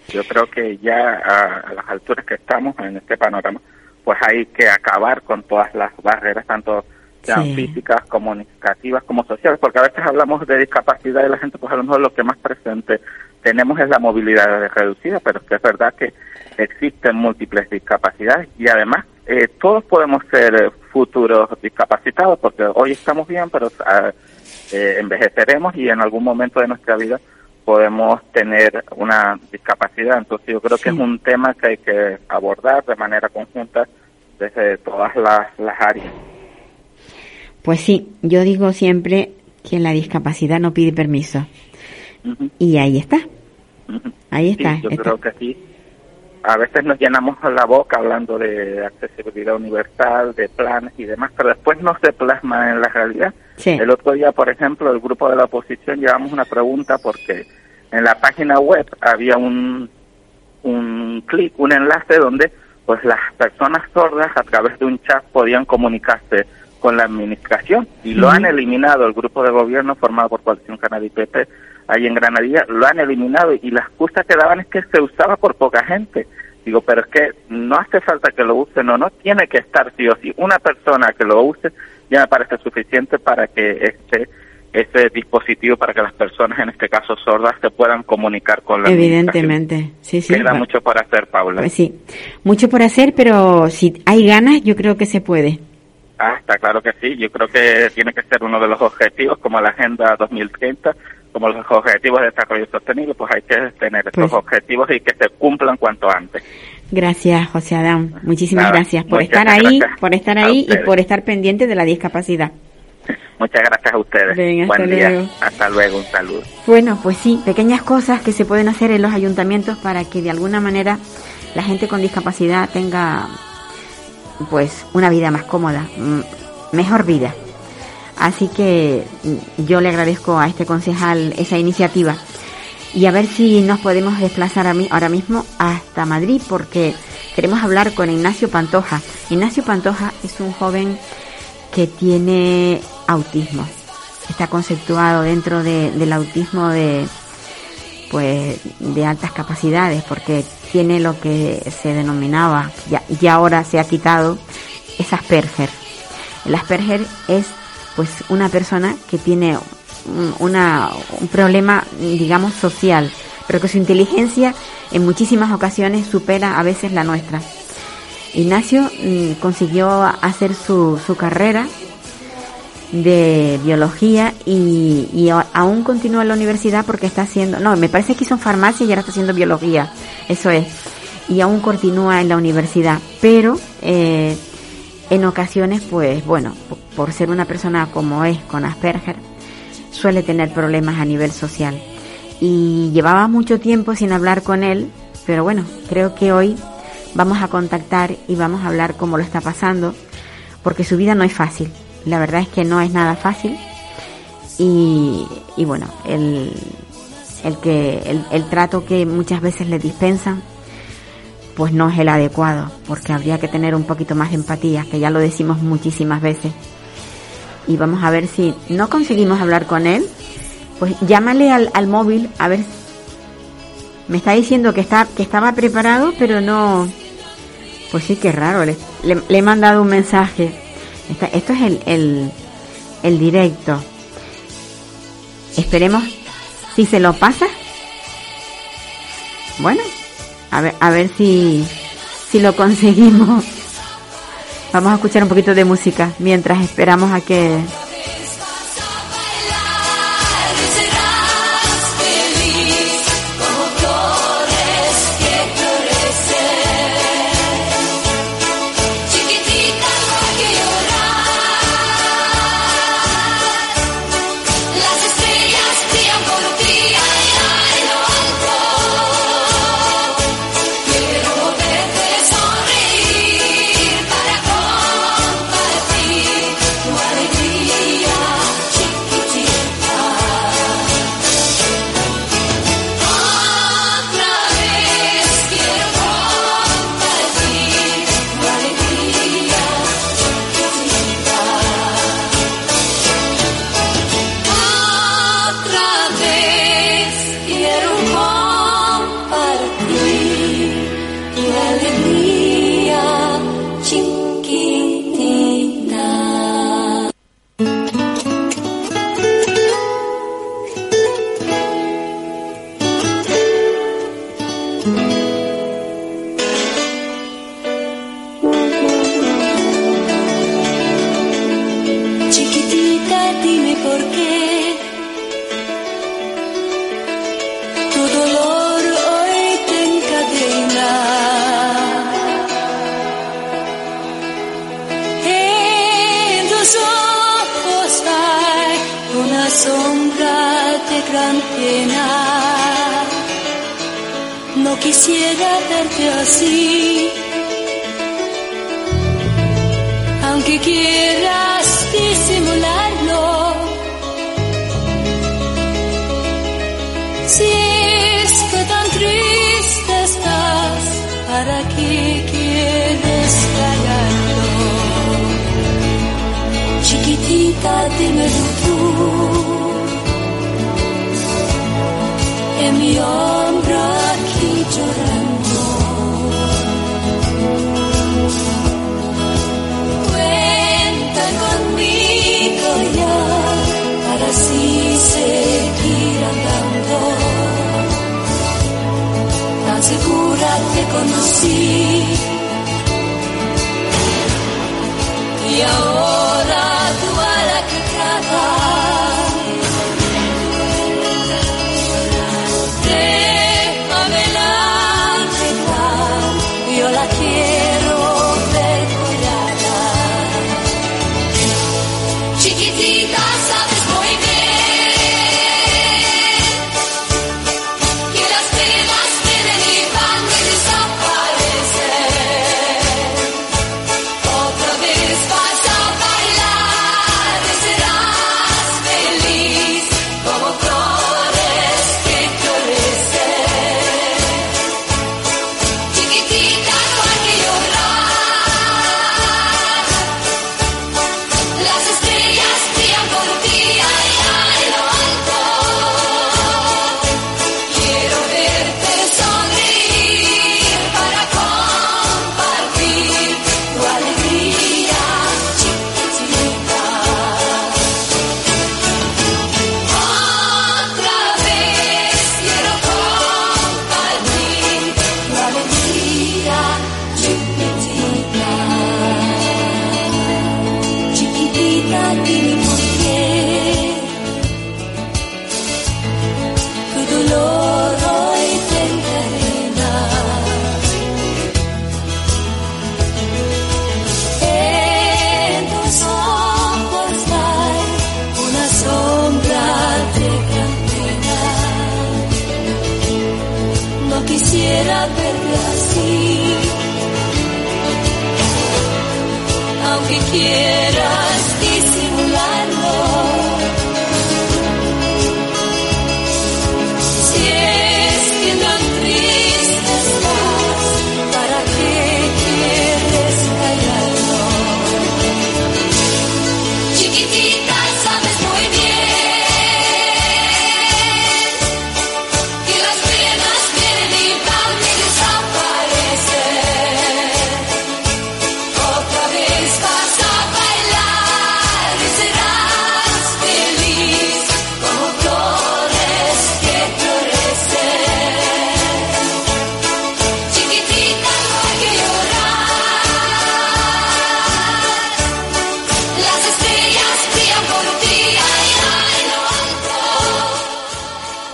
Yo creo que ya a, las alturas que estamos en este panorama, pues hay que acabar con todas las barreras, tanto sean físicas, comunicativas como sociales, porque a veces hablamos de discapacidad y la gente pues a lo mejor lo que más presente tenemos es la movilidad reducida, pero es que es verdad que existen múltiples discapacidades y además eh, todos podemos ser futuros discapacitados porque hoy estamos bien, pero ah, eh, envejeceremos y en algún momento de nuestra vida podemos tener una discapacidad. Entonces yo creo que es un tema que hay que abordar de manera conjunta desde todas las, áreas. Pues sí, yo digo siempre que la discapacidad no pide permiso. Y ahí está. Ahí está. yo creo que sí. A veces nos llenamos la boca hablando de accesibilidad universal, de planes y demás, pero después no se plasma en la realidad. El otro día, por ejemplo, el grupo de la oposición llevamos una pregunta porque en la página web había un, un clic, un enlace donde pues las personas sordas a través de un chat podían comunicarse con la administración y lo han eliminado el grupo de gobierno formado por Coalición Canal y PP ahí en Granadilla, lo han eliminado y la excusa que daban es que se usaba por poca gente. Digo, pero es que no hace falta que lo usen o no, tiene que estar sí o sí. Una persona que lo use ya me parece suficiente para que este ese dispositivo para que las personas, en este caso sordas, se puedan comunicar con la Evidentemente, sí, sí. Queda mucho por hacer, Paula. Pues sí, mucho por hacer, pero si hay ganas, yo creo que se puede. Ah, está claro que sí. Yo creo que tiene que ser uno de los objetivos, como la Agenda 2030, como los objetivos de desarrollo sostenible, pues hay que tener estos pues objetivos y que se cumplan cuanto antes. Gracias, José Adán. Muchísimas gracias por estar ahí, por estar ahí y por estar pendiente de la discapacidad. Muchas gracias a ustedes. hasta luego. Hasta luego, un saludo. Bueno, pues sí, pequeñas cosas que se pueden hacer en los ayuntamientos para que de alguna manera la gente con discapacidad tenga pues una vida más cómoda, mejor vida. Así que yo le agradezco a este concejal esa iniciativa y a ver si nos podemos desplazar ahora mismo hasta Madrid porque queremos hablar con Ignacio Pantoja. Ignacio Pantoja es un joven que tiene autismo. Está conceptuado dentro del autismo de pues de altas capacidades porque tiene lo que se denominaba ya, y ahora se ha quitado es Asperger. El Asperger es pues una persona que tiene un, una, un problema digamos social, pero que su inteligencia en muchísimas ocasiones supera a veces la nuestra. Ignacio mm, consiguió hacer su, su carrera de biología y, aún continúa en la universidad porque está haciendo, no, me parece que hizo farmacia y ahora está haciendo biología, eso es, y aún continúa en la universidad, pero eh, en ocasiones, pues bueno, por ser una persona como es con Asperger, suele tener problemas a nivel social. Y llevaba mucho tiempo sin hablar con él, pero bueno, creo que hoy vamos a contactar y vamos a hablar cómo lo está pasando, porque su vida no es fácil la verdad es que no es nada fácil y, y bueno, el, el que el, el trato que muchas veces le dispensan pues no es el adecuado, porque habría que tener un poquito más de empatía, que ya lo decimos muchísimas veces. Y vamos a ver si no conseguimos hablar con él, pues llámale al, al móvil a ver. Me está diciendo que está que estaba preparado, pero no. Pues sí que raro. le, le he mandado un mensaje esto es el, el, el directo. Esperemos si se lo pasa. Bueno, a ver, a ver si, si lo conseguimos. Vamos a escuchar un poquito de música mientras esperamos a que segura te conocí. Y ahora aunque quieras disimularlo.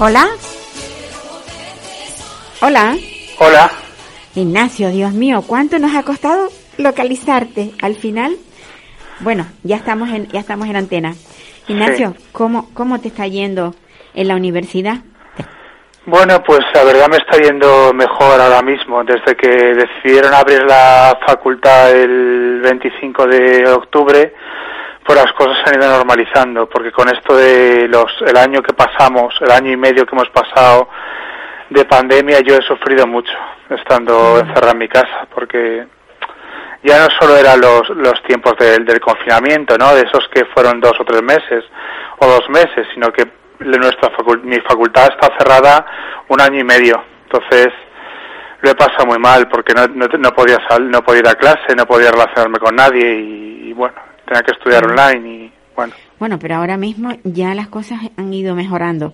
Hola. Hola. Hola. Ignacio, Dios mío, ¿cuánto nos ha costado localizarte al final? Bueno, ya estamos en, ya estamos en antena. Ignacio, ¿cómo, ¿cómo te está yendo en la universidad? Bueno, pues la verdad me está yendo mejor ahora mismo. Desde que decidieron abrir la facultad el 25 de octubre, pues las cosas se han ido normalizando. Porque con esto de los, el año que pasamos, el año y medio que hemos pasado de pandemia, yo he sufrido mucho estando encerrado en mi casa. Porque ya no solo eran los, los tiempos del, del confinamiento, ¿no? De esos que fueron dos o tres meses o dos meses, sino que nuestra facul- mi facultad está cerrada un año y medio. Entonces lo he pasado muy mal porque no, no, no podía sal, no podía ir a clase, no podía relacionarme con nadie y, y bueno, tenía que estudiar online y bueno. Bueno, pero ahora mismo ya las cosas han ido mejorando.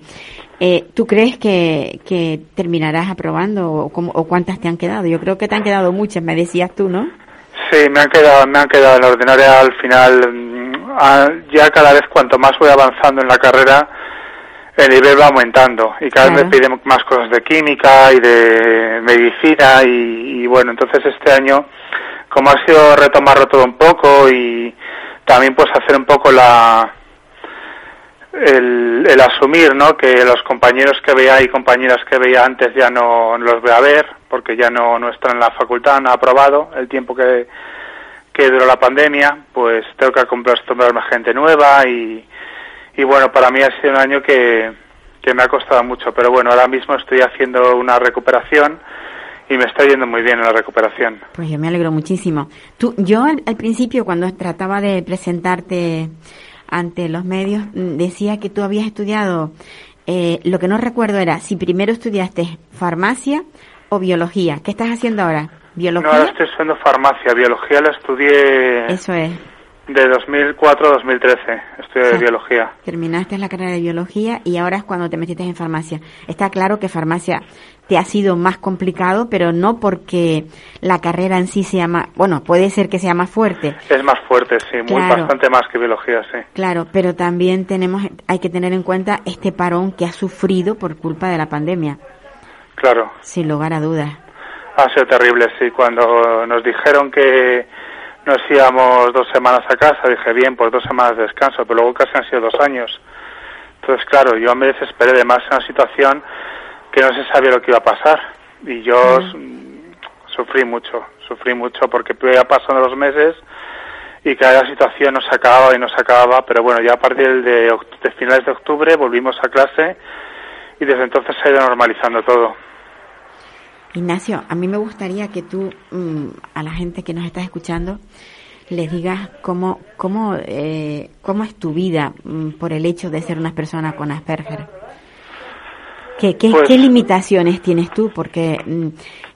Eh, ¿Tú crees que, que terminarás aprobando o, o cuántas te han quedado? Yo creo que te han quedado muchas, me decías tú, ¿no? Sí, me han quedado, me han quedado en la ordinaria al final. mm, ah, Ya cada vez cuanto más voy avanzando en la carrera, el nivel va aumentando y cada vez me piden más cosas de química y de medicina y, y bueno, entonces este año, como ha sido retomarlo todo un poco y también pues hacer un poco la el, asumir, ¿no? Que los compañeros que veía y compañeras que veía antes ya no los voy a ver, porque ya no, no están en la facultad, no ha aprobado el tiempo que, que duró la pandemia, pues tengo que acostumbrarme a gente nueva y, y bueno, para mí ha sido un año que, que me ha costado mucho, pero bueno, ahora mismo estoy haciendo una recuperación y me está yendo muy bien en la recuperación. Pues yo me alegro muchísimo. Tú, yo al, al principio, cuando trataba de presentarte ante los medios, mm, decía que tú habías estudiado, eh, lo que no recuerdo era si primero estudiaste farmacia o biología. ¿Qué estás haciendo ahora? No, ¿Biología? ahora estoy estudiando farmacia, biología la estudié Eso es. de 2004 a 2013, estudié Sí. biología. Terminaste la carrera de biología y ahora es cuando te metiste en farmacia. Está claro que farmacia te ha sido más complicado, pero no porque la carrera en sí sea más, bueno, puede ser que sea más fuerte, Es más fuerte, sí, muy Claro. bastante más que biología, sí. claro, pero también tenemos, hay que tener en cuenta este parón que ha sufrido por culpa de la pandemia, Claro, sin lugar a dudas. ha sido terrible, sí. Cuando nos dijeron que nos íbamos dos semanas a casa, dije, bien, pues dos semanas de descanso, pero luego casi han sido dos años. Entonces, claro, yo me desesperé de más en una situación que no se sabía lo que iba a pasar. Y yo sufrí mucho, sufrí mucho porque iba pasando los meses y cada situación nos acababa y nos acababa, pero bueno, ya a partir de, de finales de octubre volvimos a clase y desde entonces se ha ido normalizando todo. Ignacio, a mí me gustaría que tú mm, a la gente que nos está escuchando les digas cómo cómo eh, cómo es tu vida mm, por el hecho de ser una persona con Asperger. ¿Qué, qué, Pues- qué limitaciones tienes tú? Porque mm,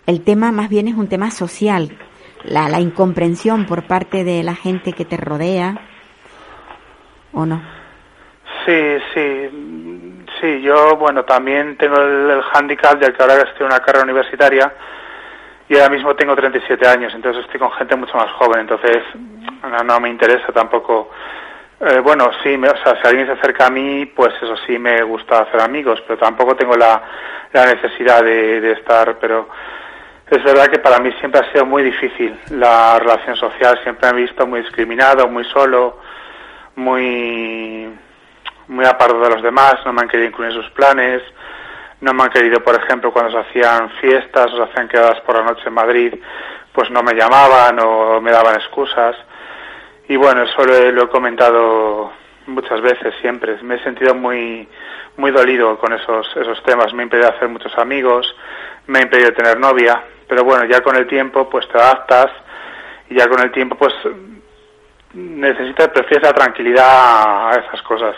el tema más bien es un tema social, la, la incomprensión por parte de la gente que te rodea, ¿o no? Sí, sí, mm, sí, yo, bueno, también tengo el, el hándicap de que ahora estoy en una carrera universitaria y ahora mismo tengo 37 años, entonces estoy con gente mucho más joven, entonces no, no me interesa tampoco. Eh, bueno, sí, me- o sea, si alguien se acerca a mí, pues eso sí me gusta hacer amigos, pero tampoco tengo la, la necesidad de, de estar, pero es verdad que para mí siempre ha sido muy difícil la relación social, siempre me he visto muy discriminado, muy solo, muy muy apartado de los demás, no me han querido incluir en sus planes, no me han querido, por ejemplo, cuando se hacían fiestas o se hacían quedadas por la noche en Madrid, pues no me llamaban o me daban excusas. Y bueno, eso lo he, lo he comentado muchas veces, siempre. Me he sentido muy, muy dolido con esos, esos temas. Me ha impedido hacer muchos amigos, me ha impedido tener novia. Pero bueno, ya con el tiempo, pues te adaptas y ya con el tiempo, pues necesitas, prefieres la tranquilidad a esas cosas.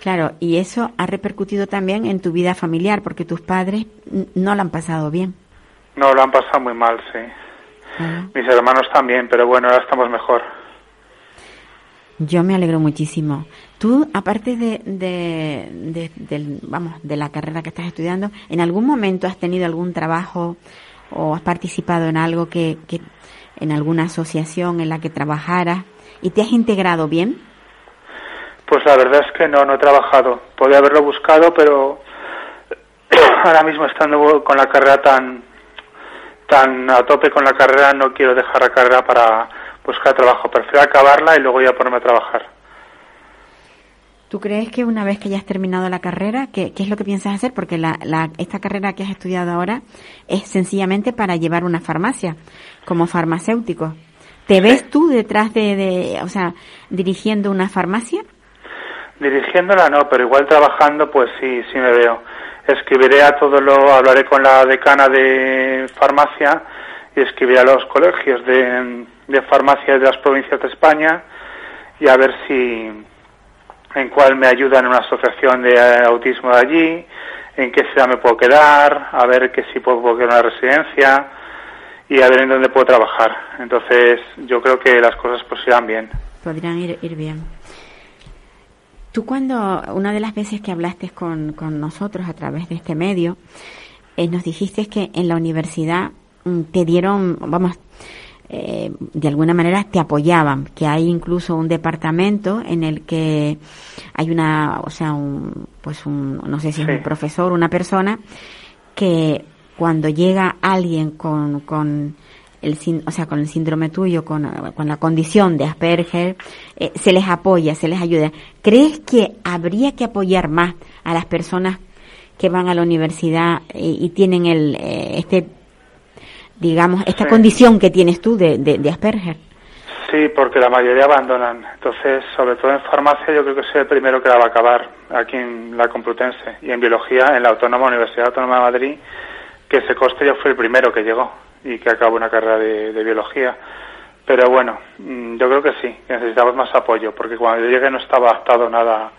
Claro, y eso ha repercutido también en tu vida familiar, porque tus padres no la han pasado bien. No, lo han pasado muy mal, sí. ¿verdad? Mis hermanos también, pero bueno, ahora estamos mejor. Yo me alegro muchísimo. Tú, aparte de, de, vamos, de la carrera que estás estudiando, ¿en algún momento has tenido algún trabajo o has participado en algo que, que en alguna asociación en la que trabajaras y te has integrado bien? Pues la verdad es que no, no he trabajado. Podría haberlo buscado, pero ahora mismo estando con la carrera tan tan a tope con la carrera, no quiero dejar la carrera para buscar trabajo. Prefiero acabarla y luego ya ponerme a trabajar. ¿Tú crees que una vez que ya has terminado la carrera, qué, qué es lo que piensas hacer? Porque la, la, esta carrera que has estudiado ahora es sencillamente para llevar una farmacia, como farmacéutico. ¿Te ves tú detrás de, de, o sea, dirigiendo una farmacia? Dirigiéndola no, pero igual trabajando, pues sí, sí me veo. Escribiré a todo lo, hablaré con la decana de farmacia y escribiré a los colegios de, de farmacia de las provincias de España y a ver si en cuál me ayudan en una asociación de autismo de allí, en qué ciudad me puedo quedar, a ver que si puedo, quedar en una residencia y a ver en dónde puedo trabajar. Entonces yo creo que las cosas pues irán bien. Podrían ir, ir bien. Tú cuando, una de las veces que hablaste con, con nosotros a través de este medio, eh, nos dijiste que en la universidad mm, te dieron, vamos, eh, de alguna manera te apoyaban, que hay incluso un departamento en el que hay una, o sea, un, pues un, no sé si es Sí. un profesor, una persona, que cuando llega alguien con, con el, o sea, con el síndrome tuyo, con, con la condición de Asperger, eh, se les apoya, se les ayuda. ¿Crees que habría que apoyar más a las personas que van a la universidad eh, y tienen el, eh, este, digamos, esta Sí. condición que tienes tú de, de, de Asperger? Sí, porque la mayoría abandonan. Entonces, sobre todo en farmacia, yo creo que soy el primero que la va a acabar aquí en la Complutense. Y en biología, en la Autónoma Universidad Autónoma de Madrid, que ese coste yo fui el primero que llegó y que acabó una carrera de, de biología. Pero bueno, mm, yo creo que sí, que necesitamos más apoyo, porque cuando yo llegué no estaba adaptado nada.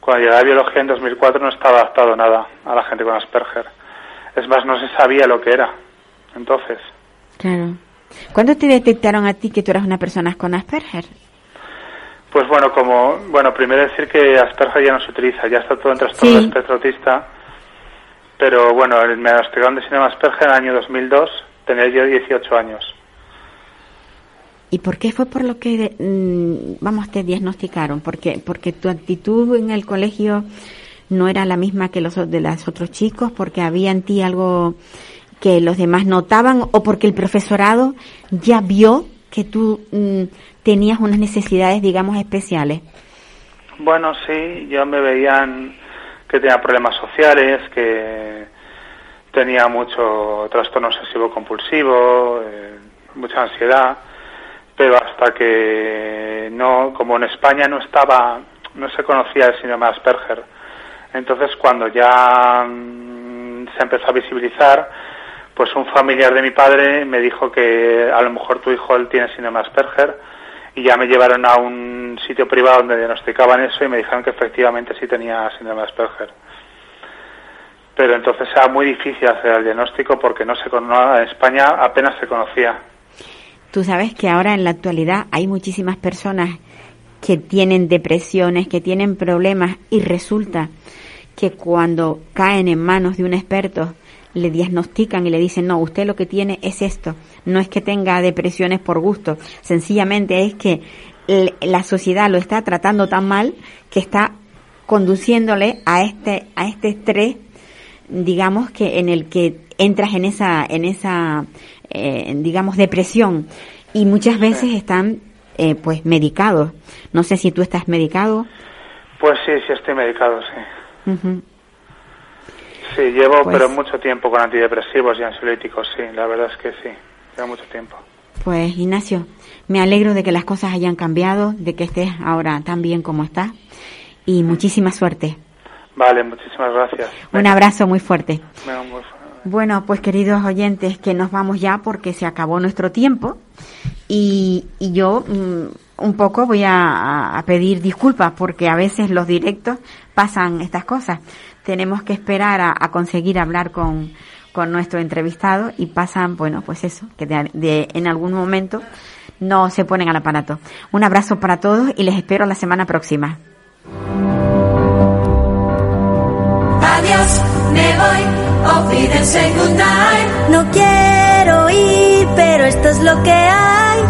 Cuando llegué a biología en 2004 no estaba adaptado nada a la gente con Asperger. Es más, no se sabía lo que era. Entonces, Claro. ¿Cuándo te detectaron a ti que tú eras una persona con Asperger? Pues bueno, como bueno, primero decir que Asperger ya no se utiliza, ya está todo en trastorno Sí. espectro autista. Pero bueno, me diagnosticaron de síndrome Asperger en el año 2002, tenía yo 18 años. ¿Y por qué fue por lo que, mm, vamos, te diagnosticaron? Porque, porque tu actitud en el colegio no era la misma que los de los otros chicos, porque había en ti algo que los demás notaban o porque el profesorado ya vio que tú mm, tenías unas necesidades, digamos, especiales. Bueno, sí, yo me veían que tenía problemas sociales, que tenía mucho trastorno obsesivo compulsivo, eh, mucha ansiedad, pero hasta que no, como en España no estaba, no se conocía el síndrome de Asperger, entonces cuando ya mm, se empezó a visibilizar, pues un familiar de mi padre me dijo que a lo mejor tu hijo él tiene síndrome Asperger y ya me llevaron a un sitio privado donde diagnosticaban eso y me dijeron que efectivamente sí tenía síndrome Asperger. Pero entonces era muy difícil hacer el diagnóstico porque no se cono- en España apenas se conocía. Tú sabes que ahora en la actualidad hay muchísimas personas que tienen depresiones, que tienen problemas y resulta que cuando caen en manos de un experto le diagnostican y le dicen, no, usted lo que tiene es esto. No es que tenga depresiones por gusto, sencillamente es que la sociedad lo está tratando tan mal que está conduciéndole a este, a este estrés digamos que en el que entras en esa en esa eh, digamos depresión. Y muchas veces están eh, pues medicados. No sé si tú estás medicado. Pues sí, sí estoy medicado, sí. Sí, llevo Pues- pero mucho tiempo con antidepresivos y ansiolíticos, sí, la verdad es que sí, llevo mucho tiempo. pues Ignacio me alegro de que las cosas hayan cambiado de que estés ahora tan bien como estás y muchísima suerte. Vale, muchísimas gracias. un abrazo muy fuerte. Muy- Bueno, pues queridos oyentes, que nos vamos ya porque se acabó nuestro tiempo y, y yo mm, un poco voy a, a pedir disculpas porque a veces los directos pasan estas cosas. Tenemos que esperar a, a conseguir hablar con, con nuestro entrevistado y pasan, bueno, pues eso, que de, de- en algún momento no se ponen al aparato. Un abrazo para todos y les espero la semana próxima. Adiós, me voy. Auf Wiedersehen, good night. No quiero ir, pero esto es lo que hay.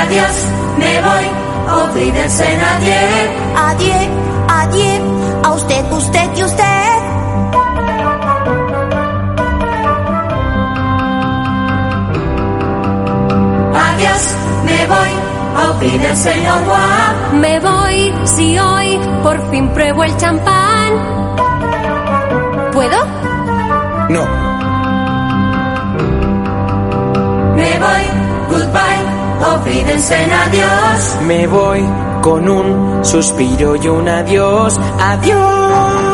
Adiós, me voy. Wiedersehen, adiós. Adiós, adiós, a usted, usted y usted. Adiós, me voy. Wiedersehen, au revoir. Me voy si hoy por fin pruebo el champán. ¿Puedo? No, Me voy. Goodbye. Auf Wiedersehen, adiós. Me voy con un suspiro y un adiós. Adiós.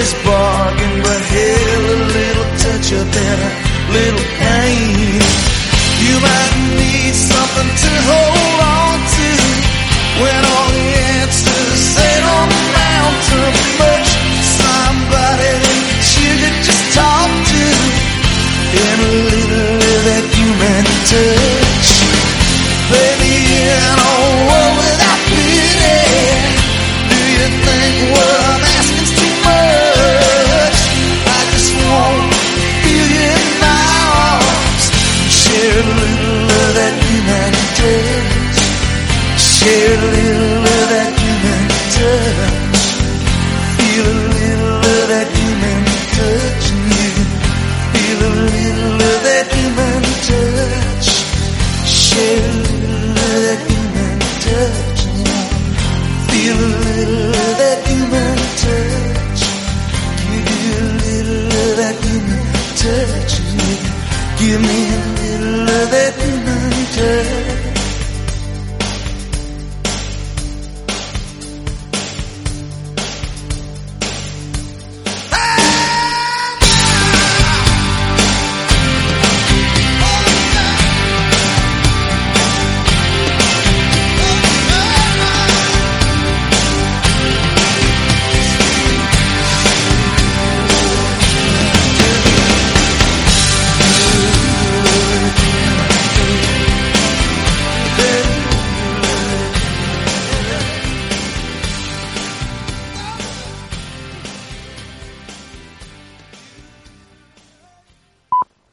hardest bargain, but hell, a little touch of that, little pain. You might need something to hold on to when all the answers they on the mountain. But. Somebody that you could just talk to and a little of that human touch.